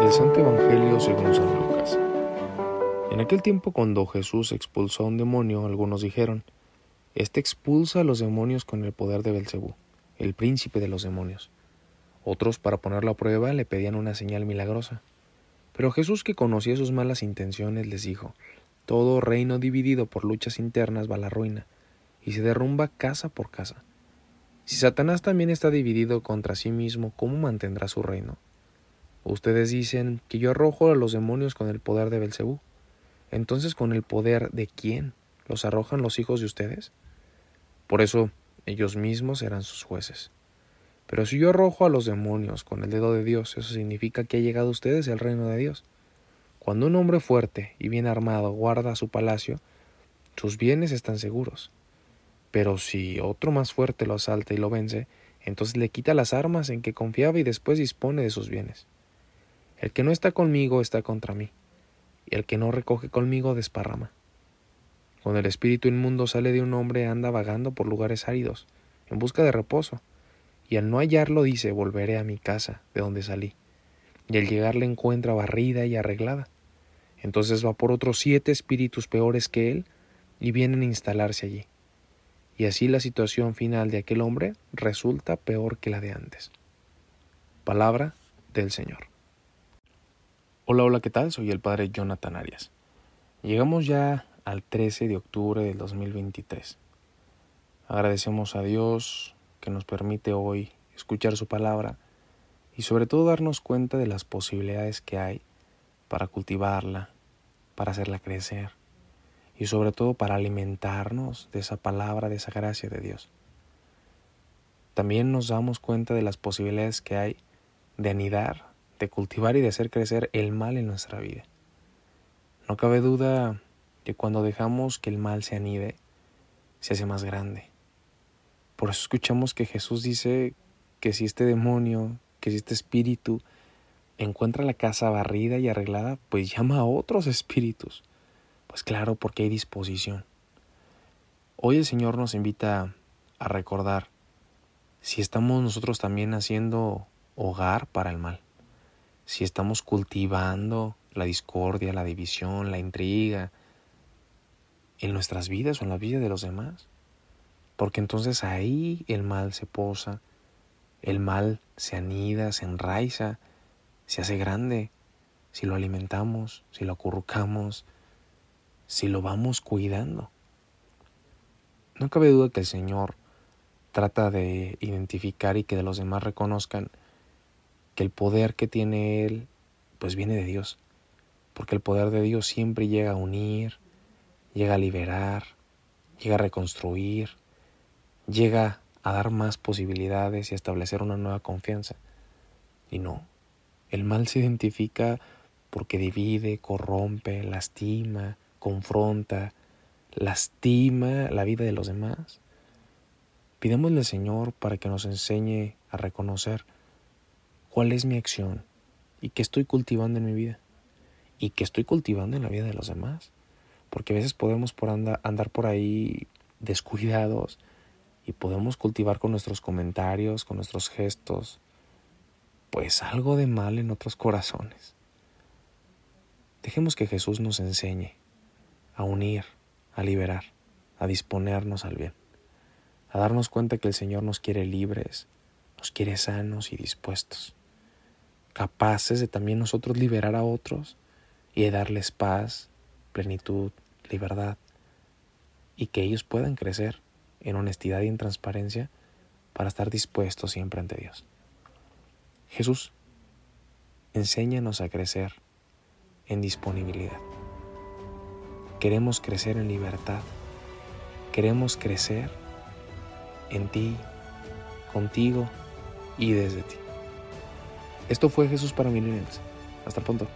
Del Santo Evangelio según San Lucas. En aquel tiempo cuando Jesús expulsó a un demonio, algunos dijeron, Este expulsa a los demonios con el poder de Belcebú, el príncipe de los demonios. Otros, para ponerlo a prueba, le pedían una señal milagrosa. Pero Jesús, que conocía sus malas intenciones, les dijo, Todo reino dividido por luchas internas va a la ruina, y se derrumba casa por casa. Si Satanás también está dividido contra sí mismo, ¿cómo mantendrá su reino? Ustedes dicen que yo arrojo a los demonios con el poder de Belcebú. Entonces, ¿con el poder de quién los arrojan los hijos de ustedes? Por eso ellos mismos serán sus jueces. Pero si yo arrojo a los demonios con el dedo de Dios, eso significa que ha llegado a ustedes el reino de Dios. Cuando un hombre fuerte y bien armado guarda su palacio, sus bienes están seguros. Pero si otro más fuerte lo asalta y lo vence, entonces le quita las armas en que confiaba y después dispone de sus bienes. El que no está conmigo está contra mí y el que no recoge conmigo desparrama. Cuando el espíritu inmundo sale de un hombre anda vagando por lugares áridos, en busca de reposo, y al no hallarlo dice volveré a mi casa, de donde salí, y al llegar le encuentra barrida y arreglada. Entonces va por otros siete espíritus peores que él, y vienen a instalarse allí. Y así la situación final de aquel hombre resulta peor que la de antes. Palabra del Señor. Hola, hola, ¿qué tal? Soy el padre Jonathan Arias. Llegamos ya al 13 de octubre del 2023. Agradecemos a Dios que nos permite hoy escuchar su palabra y sobre todo darnos cuenta de las posibilidades que hay para cultivarla, para hacerla crecer y sobre todo para alimentarnos de esa palabra, de esa gracia de Dios. También nos damos cuenta de las posibilidades que hay de anidar de cultivar y de hacer crecer el mal en nuestra vida. No cabe duda que cuando dejamos que el mal se anide, se hace más grande. Por eso escuchamos que Jesús dice que si este demonio, que si este espíritu encuentra la casa barrida y arreglada, pues llama a otros espíritus. Pues claro, porque hay disposición. Hoy el Señor nos invita a recordar si estamos nosotros también haciendo hogar para el mal si estamos cultivando la discordia, la división, la intriga en nuestras vidas o en la vida de los demás. Porque entonces ahí el mal se posa, el mal se anida, se enraiza, se hace grande si lo alimentamos, si lo acurrucamos, si lo vamos cuidando. No cabe duda que el Señor trata de identificar y que de los demás reconozcan que el poder que tiene Él pues viene de Dios, porque el poder de Dios siempre llega a unir, llega a liberar, llega a reconstruir, llega a dar más posibilidades y a establecer una nueva confianza. Y no, el mal se identifica porque divide, corrompe, lastima, confronta, lastima la vida de los demás. Pidémosle al Señor para que nos enseñe a reconocer cuál es mi acción y qué estoy cultivando en mi vida y qué estoy cultivando en la vida de los demás. Porque a veces podemos por andar por ahí descuidados y podemos cultivar con nuestros comentarios, con nuestros gestos, pues algo de mal en otros corazones. Dejemos que Jesús nos enseñe a unir, a liberar, a disponernos al bien, a darnos cuenta que el Señor nos quiere libres, nos quiere sanos y dispuestos capaces de también nosotros liberar a otros y de darles paz, plenitud, libertad, y que ellos puedan crecer en honestidad y en transparencia para estar dispuestos siempre ante Dios. Jesús, enséñanos a crecer en disponibilidad. Queremos crecer en libertad. Queremos crecer en ti, contigo y desde ti. Esto fue Jesús para Millennials. Hasta pronto.